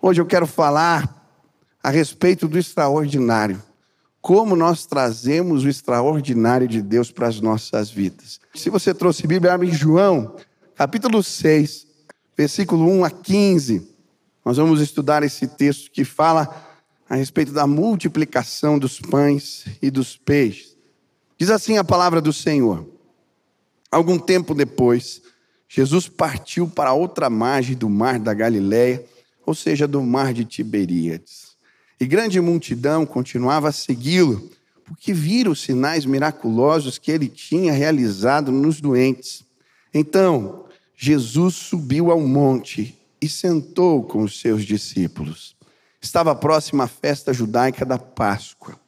Hoje eu quero falar a respeito do extraordinário. Como nós trazemos o extraordinário de Deus para as nossas vidas. Se você trouxe Bíblia, abre em João, capítulo 6, versículo 1 a 15. Nós vamos estudar esse texto que fala a respeito da multiplicação dos pães e dos peixes. Diz assim a palavra do Senhor. Algum tempo depois, Jesus partiu para outra margem do mar da Galileia ou seja, do mar de Tiberíades. E grande multidão continuava a segui-lo, porque viram os sinais miraculosos que ele tinha realizado nos doentes. Então, Jesus subiu ao monte e sentou com os seus discípulos. Estava próxima a festa judaica da Páscoa.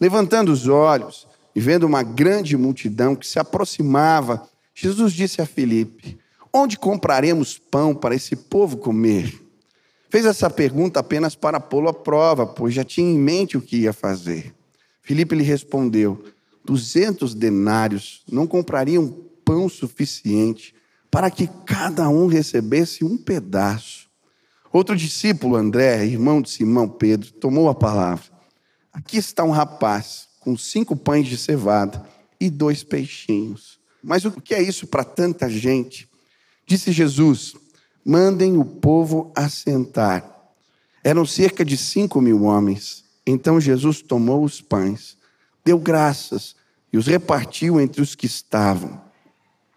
Levantando os olhos e vendo uma grande multidão que se aproximava, Jesus disse a Filipe: Onde compraremos pão para esse povo comer? Fez essa pergunta apenas para pô-lo à prova, pois já tinha em mente o que ia fazer. Filipe lhe respondeu: duzentos denários não comprariam pão suficiente para que cada um recebesse um pedaço. Outro discípulo, André, irmão de Simão Pedro, tomou a palavra. Aqui está um rapaz com cinco pães de cevada e dois peixinhos. Mas o que é isso para tanta gente? Disse Jesus: mandem o povo assentar. Eram cerca de cinco mil homens. Então Jesus tomou os pães, deu graças e os repartiu entre os que estavam,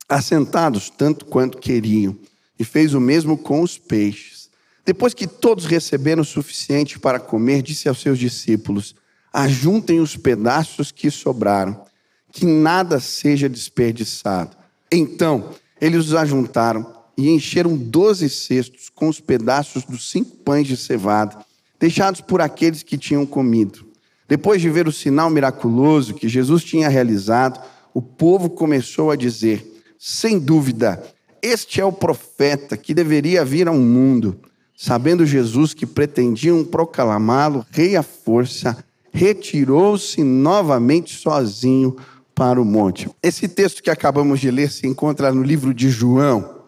assentados tanto quanto queriam, e fez o mesmo com os peixes. Depois que todos receberam o suficiente para comer, disse aos seus discípulos: Ajuntem os pedaços que sobraram, que nada seja desperdiçado. Então, eles os ajuntaram e encheram doze cestos com os pedaços dos cinco pães de cevada, deixados por aqueles que tinham comido. Depois de ver o sinal miraculoso que Jesus tinha realizado, o povo começou a dizer: sem dúvida, este é o profeta que deveria vir ao mundo. Sabendo Jesus que pretendiam proclamá-lo rei à força, retirou-se novamente sozinho para o monte. Esse texto que acabamos de ler se encontra no livro de João.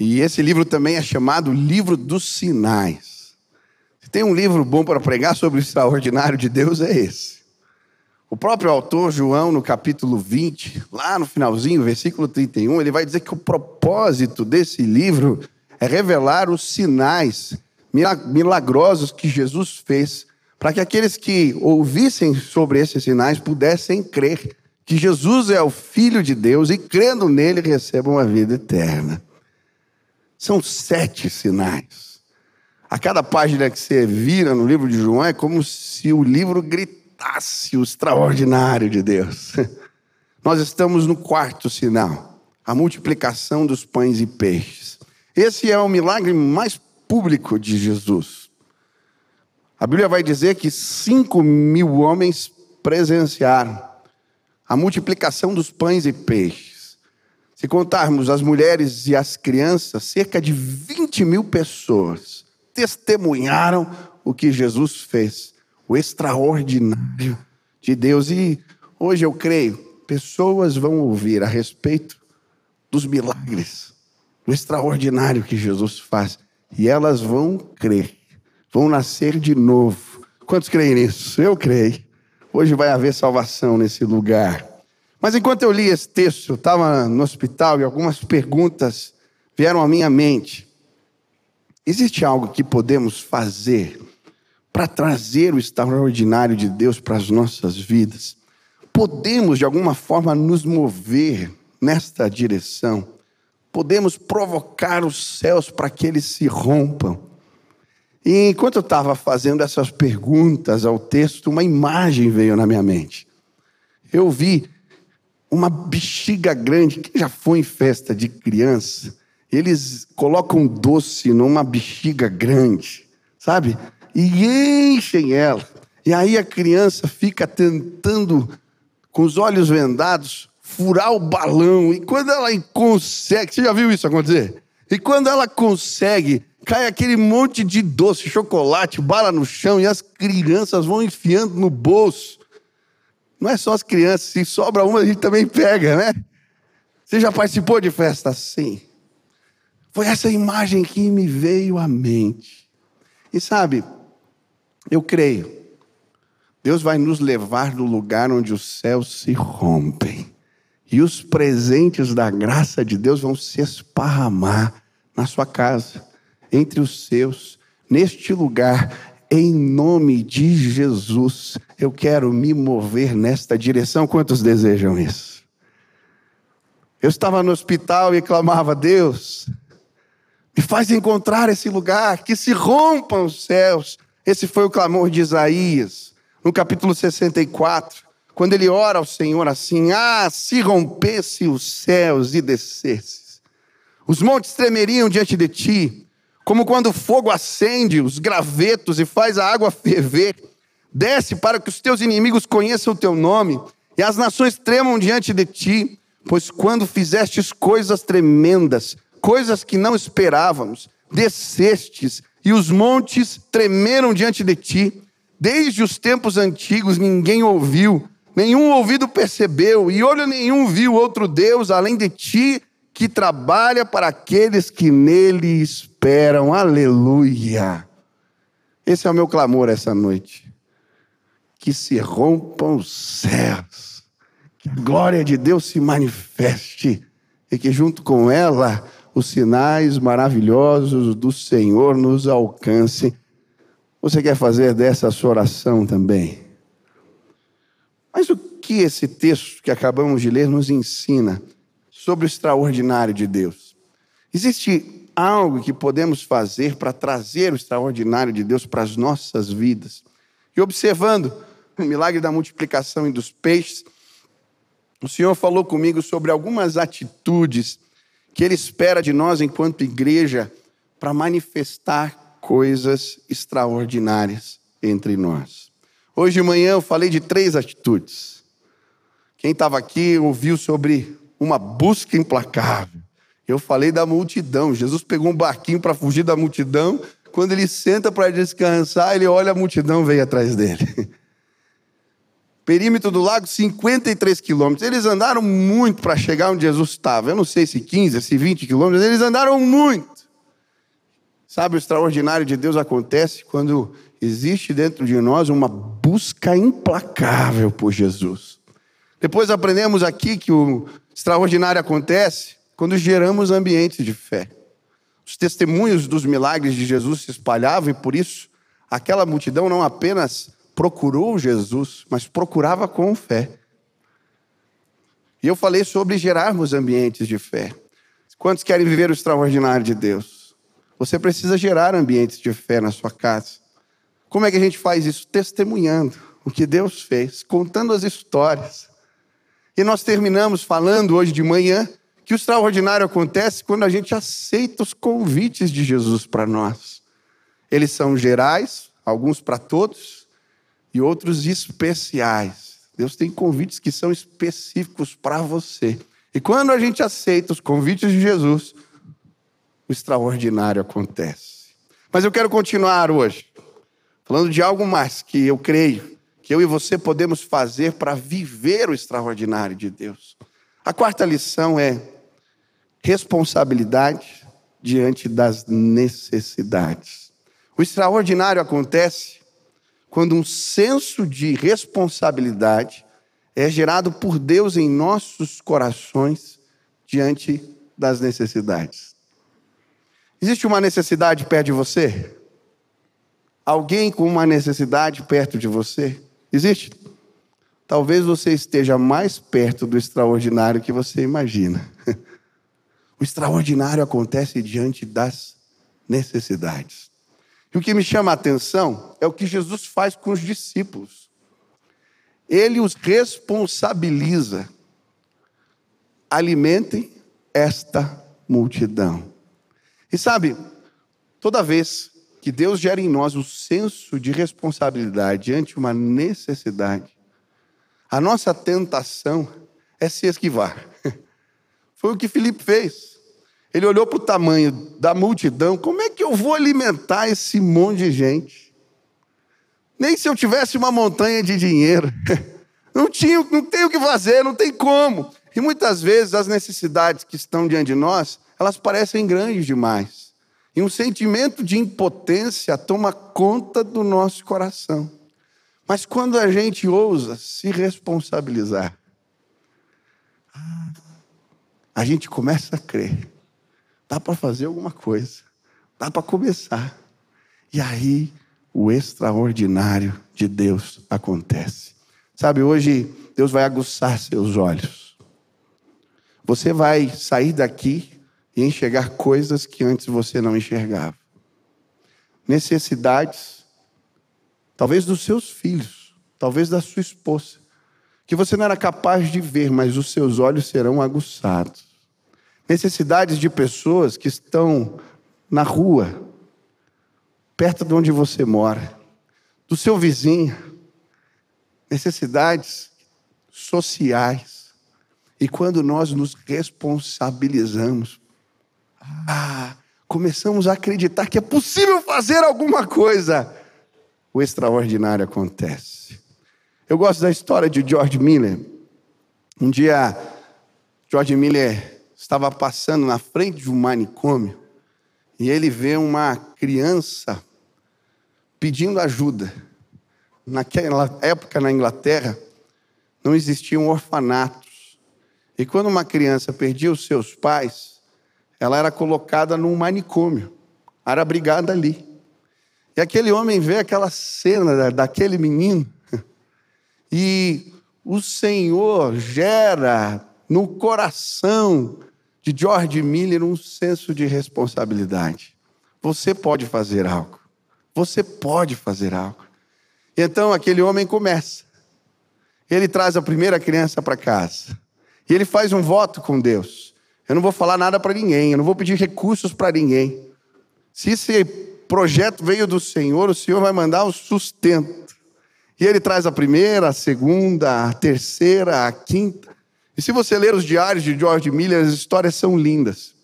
E esse livro também é chamado Livro dos Sinais. Se tem um livro bom para pregar sobre o extraordinário de Deus, é esse. O próprio autor, João, no capítulo 20, lá no finalzinho, versículo 31, ele vai dizer que o propósito desse livro é revelar os sinais milagrosos que Jesus fez, para que aqueles que ouvissem sobre esses sinais pudessem crer que Jesus é o Filho de Deus e, crendo nele, recebam a vida eterna. São sete sinais. A cada página que você vira no livro de João é como se o livro gritasse o extraordinário de Deus. Nós estamos no quarto sinal, a multiplicação dos pães e peixes. Esse é o milagre mais público de Jesus. A Bíblia vai dizer que cinco mil homens presenciaram a multiplicação dos pães e peixes. Se contarmos as mulheres e as crianças, cerca de 20 mil pessoas testemunharam o que Jesus fez, o extraordinário de Deus. E hoje eu creio, pessoas vão ouvir a respeito dos milagres, do extraordinário que Jesus faz, e elas vão crer, vão nascer de novo. Quantos creem nisso? Eu creio. Hoje vai haver salvação nesse lugar. Mas enquanto eu li esse texto, eu estava no hospital e algumas perguntas vieram à minha mente. Existe algo que podemos fazer para trazer o extraordinário de Deus para as nossas vidas? Podemos, de alguma forma, nos mover nesta direção? Podemos provocar os céus para que eles se rompam? E enquanto eu estava fazendo essas perguntas ao texto, uma imagem veio na minha mente. Eu vi uma bexiga grande. Quem já foi em festa de criança? Eles colocam doce numa bexiga grande, sabe? E enchem ela. E aí a criança fica tentando, com os olhos vendados, furar o balão. E quando ela consegue, você já viu isso acontecer? E quando ela consegue, cai aquele monte de doce, chocolate, bala no chão e as crianças vão enfiando no bolso. Não é só as crianças, se sobra uma, a gente também pega, né? Você já participou de festa assim? Foi essa imagem que me veio à mente. E sabe, eu creio, Deus vai nos levar no lugar onde os céus se rompem. E os presentes da graça de Deus vão se esparramar na sua casa, entre os seus, neste lugar, em nome de Jesus. Eu quero me mover nesta direção. Quantos desejam isso? Eu estava no hospital e clamava: Deus, me faz encontrar esse lugar, que se rompam os céus. Esse foi o clamor de Isaías, no capítulo 64, quando ele ora ao Senhor assim: Ah, se rompesse os céus e descesses, os montes tremeriam diante de ti, como quando o fogo acende os gravetos e faz a água ferver. Desce para que os teus inimigos conheçam o teu nome e as nações tremam diante de ti, pois quando fizestes coisas tremendas, coisas que não esperávamos, descestes e os montes tremeram diante de ti. Desde os tempos antigos ninguém ouviu, nenhum ouvido percebeu, e olho nenhum viu outro Deus além de ti, que trabalha para aqueles que nele esperam. Aleluia. Esse é o meu clamor essa noite. Que se rompam os céus, que a glória de Deus se manifeste e que junto com ela os sinais maravilhosos do Senhor nos alcancem. Você quer fazer dessa a sua oração também? Mas o que esse texto que acabamos de ler nos ensina sobre o extraordinário de Deus? Existe algo que podemos fazer para trazer o extraordinário de Deus para as nossas vidas? E observando o milagre da multiplicação e dos peixes, o Senhor falou comigo sobre algumas atitudes que Ele espera de nós, enquanto igreja, para manifestar coisas extraordinárias entre nós. Hoje de manhã eu falei de três atitudes. Quem estava aqui ouviu sobre uma busca implacável. Eu falei da multidão. Jesus pegou um barquinho para fugir da multidão. Quando ele senta para descansar, ele olha a multidão veio atrás dele. Perímetro do lago, 53 quilômetros. Eles andaram muito para chegar onde Jesus estava. Eu não sei se 15, se 20 quilômetros, eles andaram muito. Sabe, o extraordinário de Deus acontece quando existe dentro de nós uma busca implacável por Jesus. Depois aprendemos aqui que o extraordinário acontece quando geramos ambientes de fé. Os testemunhos dos milagres de Jesus se espalhavam e por isso aquela multidão não apenas procurou Jesus, mas procurava com fé. E eu falei sobre gerarmos ambientes de fé. Quantos querem viver o extraordinário de Deus? Você precisa gerar ambientes de fé na sua casa. Como é que a gente faz isso? Testemunhando o que Deus fez, contando as histórias. E nós terminamos falando hoje de manhã que o extraordinário acontece quando a gente aceita os convites de Jesus para nós. Eles são gerais, alguns para todos, e outros especiais. Deus tem convites que são específicos para você. E quando a gente aceita os convites de Jesus, o extraordinário acontece. Mas eu quero continuar hoje, falando de algo mais que eu creio que eu e você podemos fazer para viver o extraordinário de Deus. A quarta lição é responsabilidade diante das necessidades. O extraordinário acontece quando um senso de responsabilidade é gerado por Deus em nossos corações diante das necessidades. Existe uma necessidade perto de você? Alguém com uma necessidade perto de você? Existe? Talvez você esteja mais perto do extraordinário que você imagina. O extraordinário acontece diante das necessidades. E o que me chama a atenção é o que Jesus faz com os discípulos. Ele os responsabiliza. Alimentem esta multidão. E sabe, toda vez que Deus gera em nós o senso de responsabilidade diante de uma necessidade, a nossa tentação é se esquivar. Foi o que Filipe fez. Ele olhou para o tamanho da multidão: como é que eu vou alimentar esse monte de gente? Nem se eu tivesse uma montanha de dinheiro. Não, tinha, não tem o que fazer, não tem como. E muitas vezes as necessidades que estão diante de nós, elas parecem grandes demais. E um sentimento de impotência toma conta do nosso coração. Mas quando a gente ousa se responsabilizar, a gente começa a crer. Dá para fazer alguma coisa. Dá para começar. E aí o extraordinário de Deus acontece. Sabe, hoje Deus vai aguçar seus olhos. Você vai sair daqui enxergar coisas que antes você não enxergava. Necessidades, talvez dos seus filhos, talvez da sua esposa, que você não era capaz de ver, mas os seus olhos serão aguçados. Necessidades de pessoas que estão na rua, perto de onde você mora, do seu vizinho, necessidades sociais. E quando nós nos responsabilizamos, ah, começamos a acreditar que é possível fazer alguma coisa, o extraordinário acontece. Eu gosto da história de George Miller. Um dia, George Miller estava passando na frente de um manicômio e ele vê uma criança pedindo ajuda. Naquela época na Inglaterra, não existiam orfanatos. E quando uma criança perdia os seus pais, ela era colocada num manicômio, era abrigada ali. E aquele homem vê aquela cena daquele menino, e o Senhor gera no coração de George Miller um senso de responsabilidade. Você pode fazer algo. Você pode fazer algo. Então aquele homem começa. Ele traz a primeira criança para casa. E ele faz um voto com Deus. Eu não vou falar nada para ninguém, eu não vou pedir recursos para ninguém. Se esse projeto veio do Senhor, o Senhor vai mandar o sustento. E ele traz a primeira, a segunda, a terceira, a quinta. E se você ler os diários de George Miller, as histórias são lindas.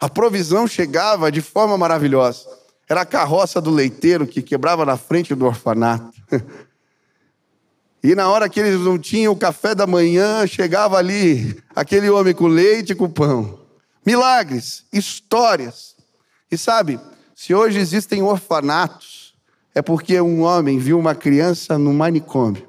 A provisão chegava de forma maravilhosa. Era a carroça do leiteiro que quebrava na frente do orfanato. E na hora que eles não tinham o café da manhã, chegava ali aquele homem com leite e com pão. Milagres, histórias. E sabe, se hoje existem orfanatos, é porque um homem viu uma criança no manicômio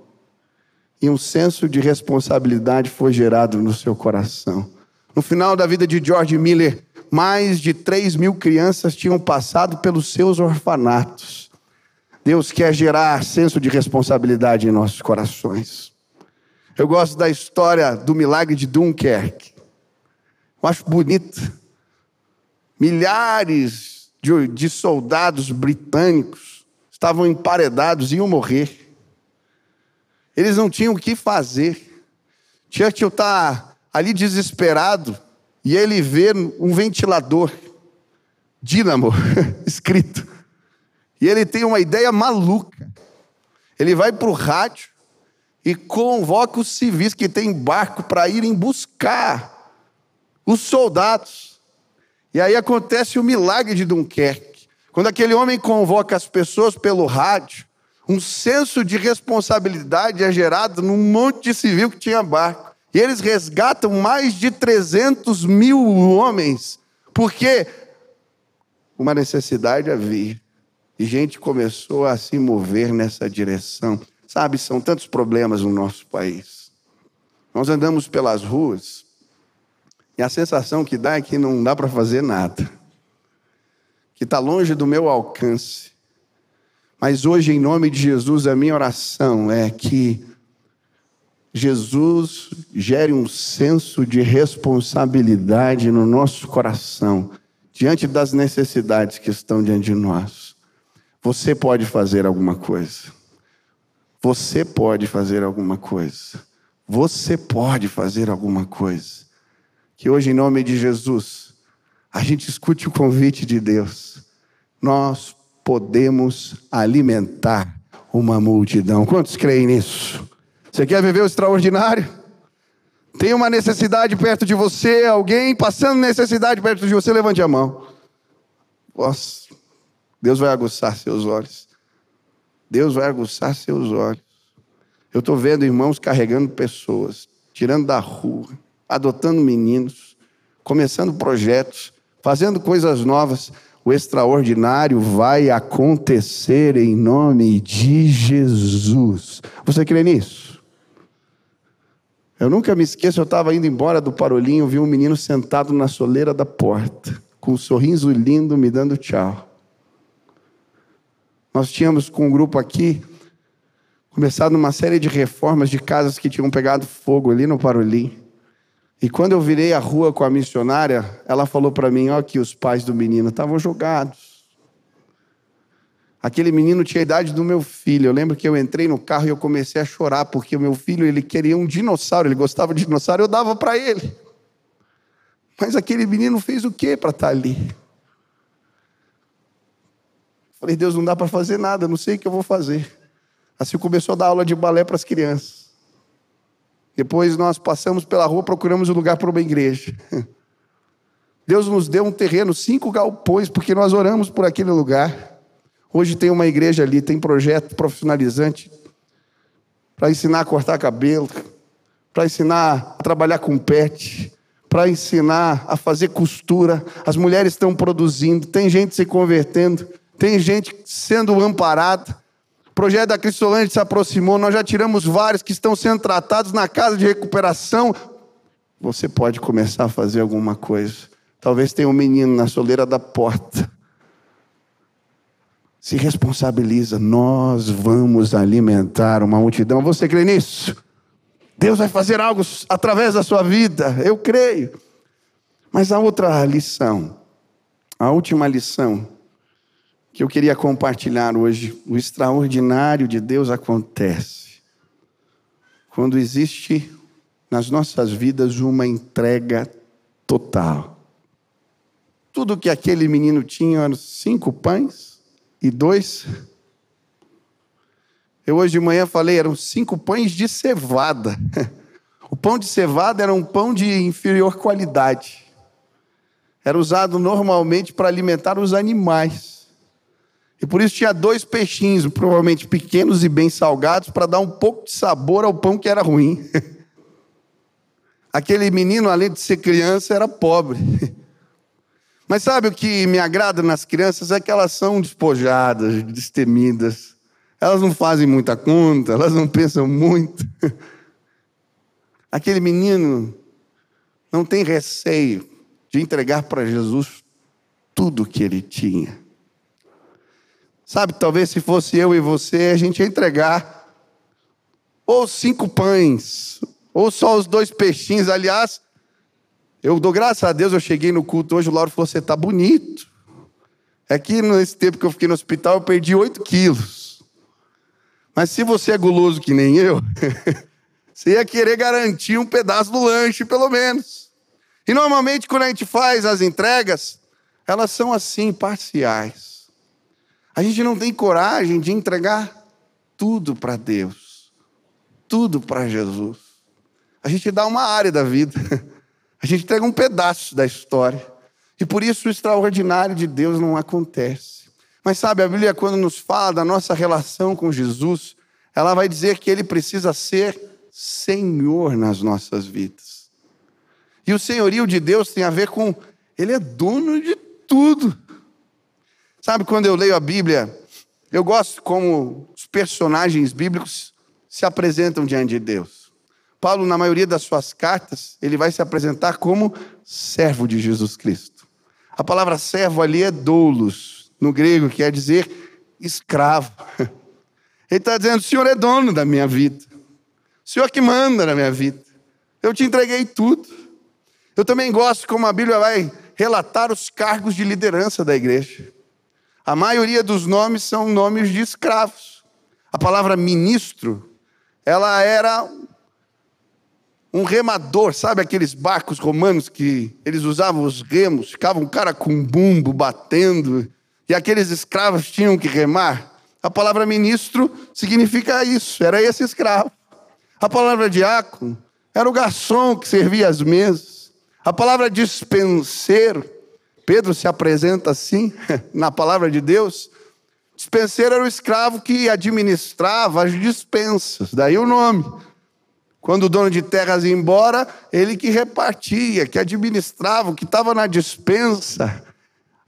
e um senso de responsabilidade foi gerado no seu coração. No final da vida de George Miller, mais de 3 mil crianças tinham passado pelos seus orfanatos. Deus quer gerar senso de responsabilidade em nossos corações. Eu gosto da história do milagre de Dunkerque. Eu acho bonito. Milhares de, de soldados britânicos estavam emparedados, iam morrer. Eles não tinham o que fazer. Churchill está ali desesperado, e ele vê um ventilador, dínamo, escrito. E ele tem uma ideia maluca. Ele vai para o rádio e convoca os civis que têm barco para irem buscar os soldados. E aí acontece o milagre de Dunkerque. Quando aquele homem convoca as pessoas pelo rádio, um senso de responsabilidade é gerado num monte de civil que tinha barco. E eles resgatam mais de 300 mil homens, porque uma necessidade havia. E gente começou a se mover nessa direção. Sabe, são tantos problemas no nosso país. Nós andamos pelas ruas e a sensação que dá é que não dá para fazer nada, que está longe do meu alcance. Mas hoje, em nome de Jesus, a minha oração é que Jesus gere um senso de responsabilidade no nosso coração, diante das necessidades que estão diante de nós. Você pode fazer alguma coisa. Você pode fazer alguma coisa. Você pode fazer alguma coisa. Que hoje, em nome de Jesus, a gente escute o convite de Deus. Nós podemos alimentar uma multidão. Quantos creem nisso? Você quer viver o extraordinário? Tem uma necessidade perto de você, alguém passando necessidade perto de você, levante a mão. Nossa, Deus vai aguçar seus olhos. Deus vai aguçar seus olhos. Eu estou vendo irmãos carregando pessoas, tirando da rua, adotando meninos, começando projetos, fazendo coisas novas. O extraordinário vai acontecer em nome de Jesus. Você crê nisso? Eu nunca me esqueço, eu estava indo embora do parolinho, vi um menino sentado na soleira da porta, com um sorriso lindo, me dando tchau. Nós tínhamos com um grupo aqui começado uma série de reformas de casas que tinham pegado fogo ali no parolim. E quando eu virei a rua com a missionária, ela falou para mim: Ó, que os pais do menino estavam jogados. Aquele menino tinha a idade do meu filho. Eu lembro que eu entrei no carro e eu comecei a chorar, porque o meu filho ele queria um dinossauro, ele gostava de dinossauro, eu dava para ele. Mas aquele menino fez o que para estar tá ali? Falei, Deus, não dá para fazer nada, não sei o que eu vou fazer. Assim começou a dar aula de balé para as crianças. Depois nós passamos pela rua, procuramos um lugar para uma igreja. Deus nos deu um terreno, cinco galpões, porque nós oramos por aquele lugar. Hoje tem uma igreja ali, tem projeto profissionalizante para ensinar a cortar cabelo, para ensinar a trabalhar com pet, para ensinar a fazer costura. As mulheres estão produzindo, tem gente se convertendo, tem gente sendo amparada projeto da Cristolândia se aproximou, nós já tiramos vários que estão sendo tratados na casa de recuperação. Você pode começar a fazer alguma coisa. Talvez tenha um menino na soleira da porta. Se responsabiliza, nós vamos alimentar uma multidão. Você crê nisso? Deus vai fazer algo através da sua vida, eu creio. Mas a outra lição, a última lição, que eu queria compartilhar hoje. O extraordinário de Deus acontece quando existe nas nossas vidas uma entrega total. Tudo que aquele menino tinha eram cinco pães e dois. Eu hoje de manhã falei, eram cinco pães de cevada. O pão de cevada era um pão de inferior qualidade. Era usado normalmente para alimentar os animais. E por isso tinha dois peixinhos, provavelmente pequenos e bem salgados, para dar um pouco de sabor ao pão que era ruim. Aquele menino, além de ser criança, era pobre. Mas sabe o que me agrada nas crianças? É que elas são despojadas, destemidas. Elas não fazem muita conta, elas não pensam muito. Aquele menino não tem receio de entregar para Jesus tudo o que ele tinha. Sabe, talvez se fosse eu e você, a gente ia entregar ou cinco pães, ou só os dois peixinhos. Aliás, eu dou graças a Deus, eu cheguei no culto hoje, o Lauro falou: você está bonito. É que nesse tempo que eu fiquei no hospital, eu perdi oito quilos. Mas se você é guloso que nem eu, você ia querer garantir um pedaço do lanche, pelo menos. E normalmente, quando a gente faz as entregas, elas são assim, parciais. A gente não tem coragem de entregar tudo para Deus, tudo para Jesus. A gente dá uma área da vida, a gente entrega um pedaço da história. E por isso o extraordinário de Deus não acontece. Mas sabe, a Bíblia, quando nos fala da nossa relação com Jesus, ela vai dizer que ele precisa ser Senhor nas nossas vidas. E o senhorio de Deus tem a ver com, ele é dono de tudo. Sabe, quando eu leio a Bíblia, eu gosto como os personagens bíblicos se apresentam diante de Deus. Paulo, na maioria das suas cartas, ele vai se apresentar como servo de Jesus Cristo. A palavra servo ali é doulos, no grego, quer dizer escravo. Ele está dizendo: o Senhor é dono da minha vida, o Senhor que manda na minha vida. Eu te entreguei tudo. Eu também gosto como a Bíblia vai relatar os cargos de liderança da igreja. A maioria dos nomes são nomes de escravos. A palavra ministro, ela era um remador, sabe aqueles barcos romanos que eles usavam os remos, ficava um cara com bumbo batendo, e aqueles escravos tinham que remar? A palavra ministro significa isso, era esse escravo. A palavra diácono era o garçom que servia as mesas. A palavra dispenseiro Pedro se apresenta assim na palavra de Deus. Dispenseiro era o escravo que administrava as dispensas, daí o nome. Quando o dono de terras ia embora, ele que repartia, que administrava, que estava na dispensa.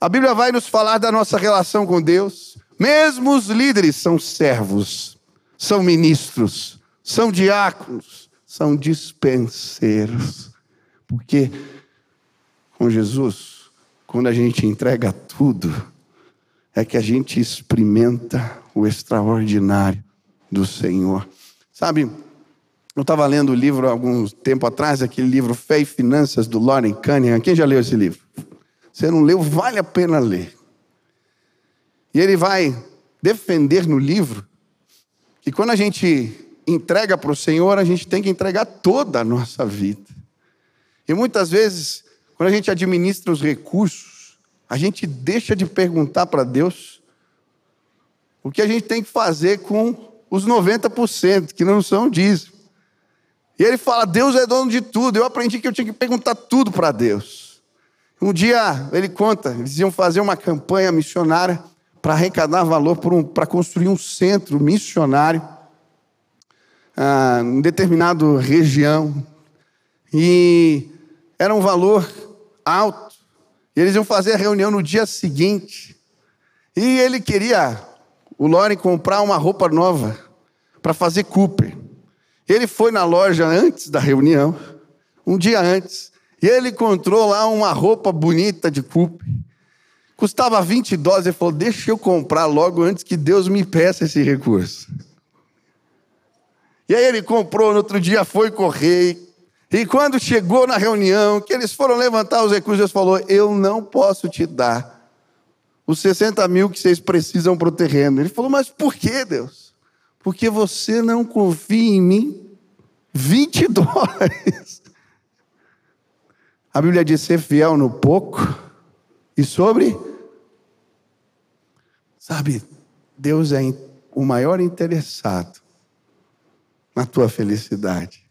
A Bíblia vai nos falar da nossa relação com Deus. Mesmo os líderes são servos, são ministros, são diáconos, são dispenseiros. Porque com Jesus, quando a gente entrega tudo, é que a gente experimenta o extraordinário do Senhor. Sabe, eu estava lendo o livro há algum tempo atrás, aquele livro Fé e Finanças do Lauren Cunningham. Quem já leu esse livro? Você não leu, vale a pena ler. E ele vai defender no livro que quando a gente entrega para o Senhor, a gente tem que entregar toda a nossa vida. E muitas vezes, quando a gente administra os recursos, a gente deixa de perguntar para Deus o que a gente tem que fazer com os 90% que não são dízimo. E ele fala: Deus é dono de tudo. Eu aprendi que eu tinha que perguntar tudo para Deus. Um dia, ele conta, eles iam fazer uma campanha missionária para arrecadar valor para um, construir um centro missionário ah, em determinada região. E era um valor alto. E eles iam fazer a reunião no dia seguinte. E ele queria, o Loren, comprar uma roupa nova para fazer Cooper. Ele foi na loja antes da reunião, um dia antes, e ele encontrou lá uma roupa bonita de Cooper. Custava 20 dólares. Ele falou: Deixa eu comprar logo antes que Deus me peça esse recurso. E aí ele comprou, no outro dia foi correr. E quando chegou na reunião, que eles foram levantar os recursos, Deus falou: Eu não posso te dar os 60 mil que vocês precisam para o terreno. Ele falou: Mas por que, Deus? Porque você não confia em mim? 20 dólares. A Bíblia diz: ser fiel no pouco e sobre Sabe, Deus é o maior interessado na tua felicidade.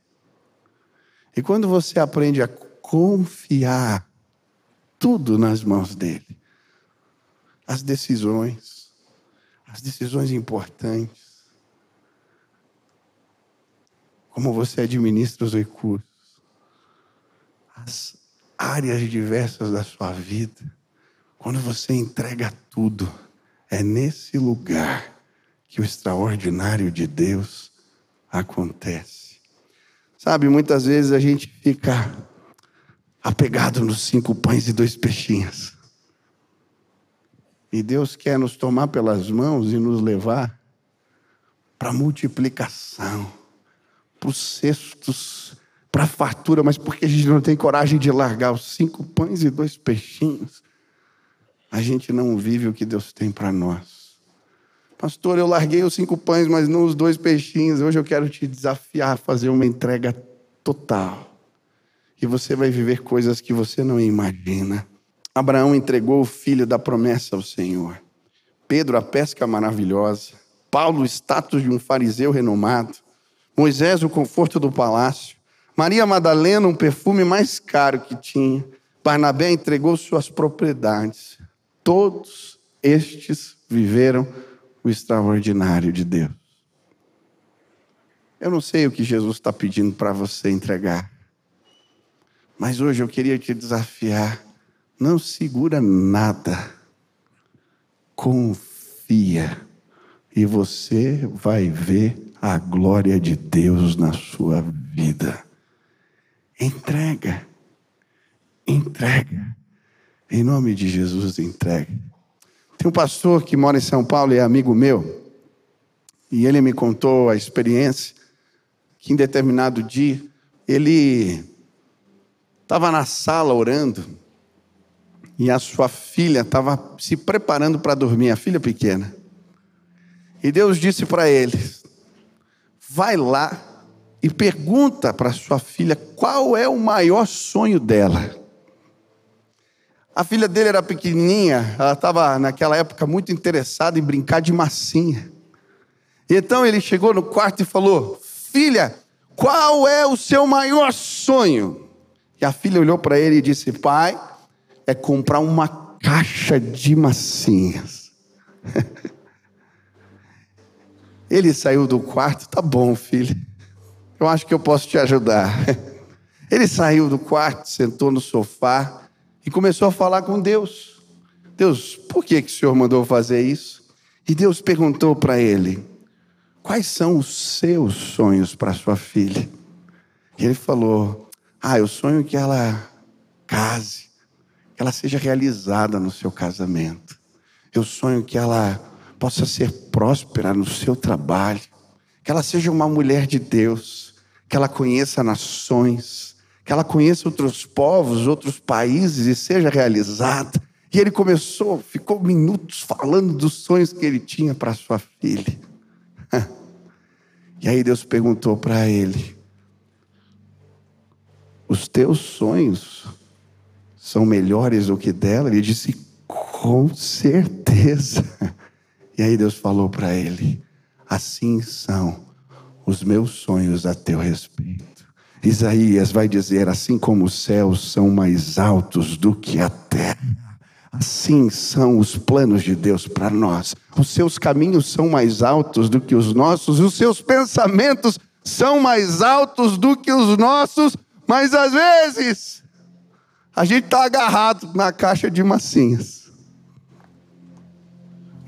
E quando você aprende a confiar tudo nas mãos dele, as decisões, as decisões importantes, como você administra os recursos, as áreas diversas da sua vida, quando você entrega tudo, é nesse lugar que o extraordinário de Deus acontece. Sabe, muitas vezes a gente fica apegado nos cinco pães e dois peixinhos. E Deus quer nos tomar pelas mãos e nos levar para a multiplicação, para os cestos, para a fartura, mas porque a gente não tem coragem de largar os cinco pães e dois peixinhos, a gente não vive o que Deus tem para nós. Pastor, eu larguei os cinco pães, mas não os dois peixinhos. Hoje eu quero te desafiar a fazer uma entrega total. E você vai viver coisas que você não imagina. Abraão entregou o filho da promessa ao Senhor. Pedro, a pesca maravilhosa. Paulo, o status de um fariseu renomado. Moisés, o conforto do palácio. Maria Madalena, um perfume mais caro que tinha. Barnabé entregou suas propriedades. Todos estes viveram o extraordinário de Deus. Eu não sei o que Jesus está pedindo para você entregar, mas hoje eu queria te desafiar. Não segura nada, confia, e você vai ver a glória de Deus na sua vida. Entrega, entrega. Em nome de Jesus, entregue. Tem um pastor que mora em São Paulo e é amigo meu, e ele me contou a experiência que em determinado dia ele estava na sala orando e a sua filha estava se preparando para dormir, a filha pequena. E Deus disse para ele: vai lá e pergunta para sua filha qual é o maior sonho dela. A filha dele era pequenininha, ela estava naquela época muito interessada em brincar de massinha. Então ele chegou no quarto e falou: Filha, qual é o seu maior sonho? E a filha olhou para ele e disse: Pai, é comprar uma caixa de massinhas. ele saiu do quarto, tá bom, filho. Eu acho que eu posso te ajudar. Ele saiu do quarto, sentou no sofá e começou a falar com Deus. Deus, por que, que o Senhor mandou fazer isso? E Deus perguntou para ele: Quais são os seus sonhos para sua filha? E ele falou: Ah, eu sonho que ela case, que ela seja realizada no seu casamento. Eu sonho que ela possa ser próspera no seu trabalho, que ela seja uma mulher de Deus, que ela conheça nações, que ela conheça outros povos, outros países e seja realizada. E ele começou, ficou minutos falando dos sonhos que ele tinha para sua filha. E aí Deus perguntou para ele: Os teus sonhos são melhores do que dela? Ele disse: Com certeza. E aí Deus falou para ele: Assim são os meus sonhos a teu respeito. Isaías vai dizer: Assim como os céus são mais altos do que a terra Assim são os planos de Deus para nós. Os seus caminhos são mais altos do que os nossos, os seus pensamentos são mais altos do que os nossos, mas às vezes a gente está agarrado na caixa de massinhas.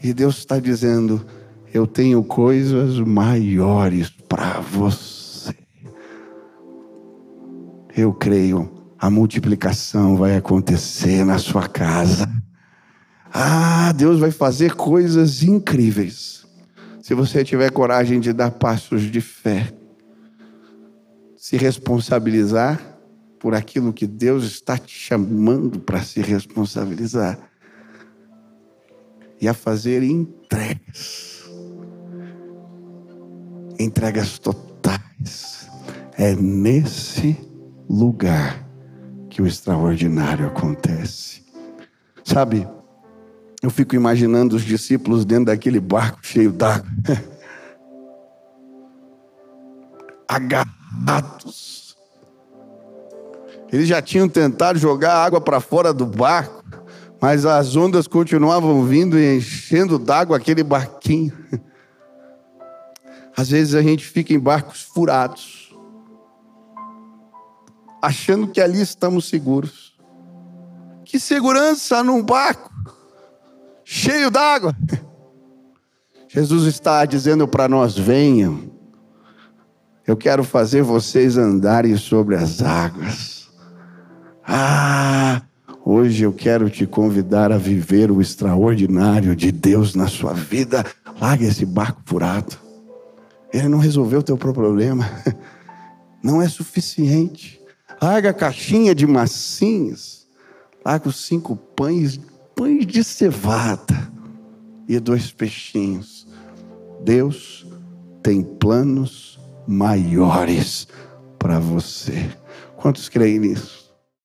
E Deus está dizendo: Eu tenho coisas maiores para você. Eu creio a multiplicação vai acontecer na sua casa. Ah, Deus vai fazer coisas incríveis. Se você tiver coragem de dar passos de fé, se responsabilizar por aquilo que Deus está te chamando para se responsabilizar e a fazer entregas. Entregas totais. É nesse lugar que o extraordinário acontece. Sabe, eu fico imaginando os discípulos dentro daquele barco cheio d'água, agarrados. Eles já tinham tentado jogar água para fora do barco, mas as ondas continuavam vindo e enchendo d'água aquele barquinho. Às vezes a gente fica em barcos furados achando que ali estamos seguros. Que segurança num barco cheio d'água. Jesus está dizendo para nós: venham, eu quero fazer vocês andarem sobre as águas. Ah, hoje eu quero te convidar a viver o extraordinário de Deus na sua vida. Larga esse barco furado. Ele não resolveu o teu problema. Não é suficiente. Larga a caixinha de massinhas. Larga os cinco pães, pães de cevada e dois peixinhos. Deus tem planos maiores para você. Quantos creem nisso?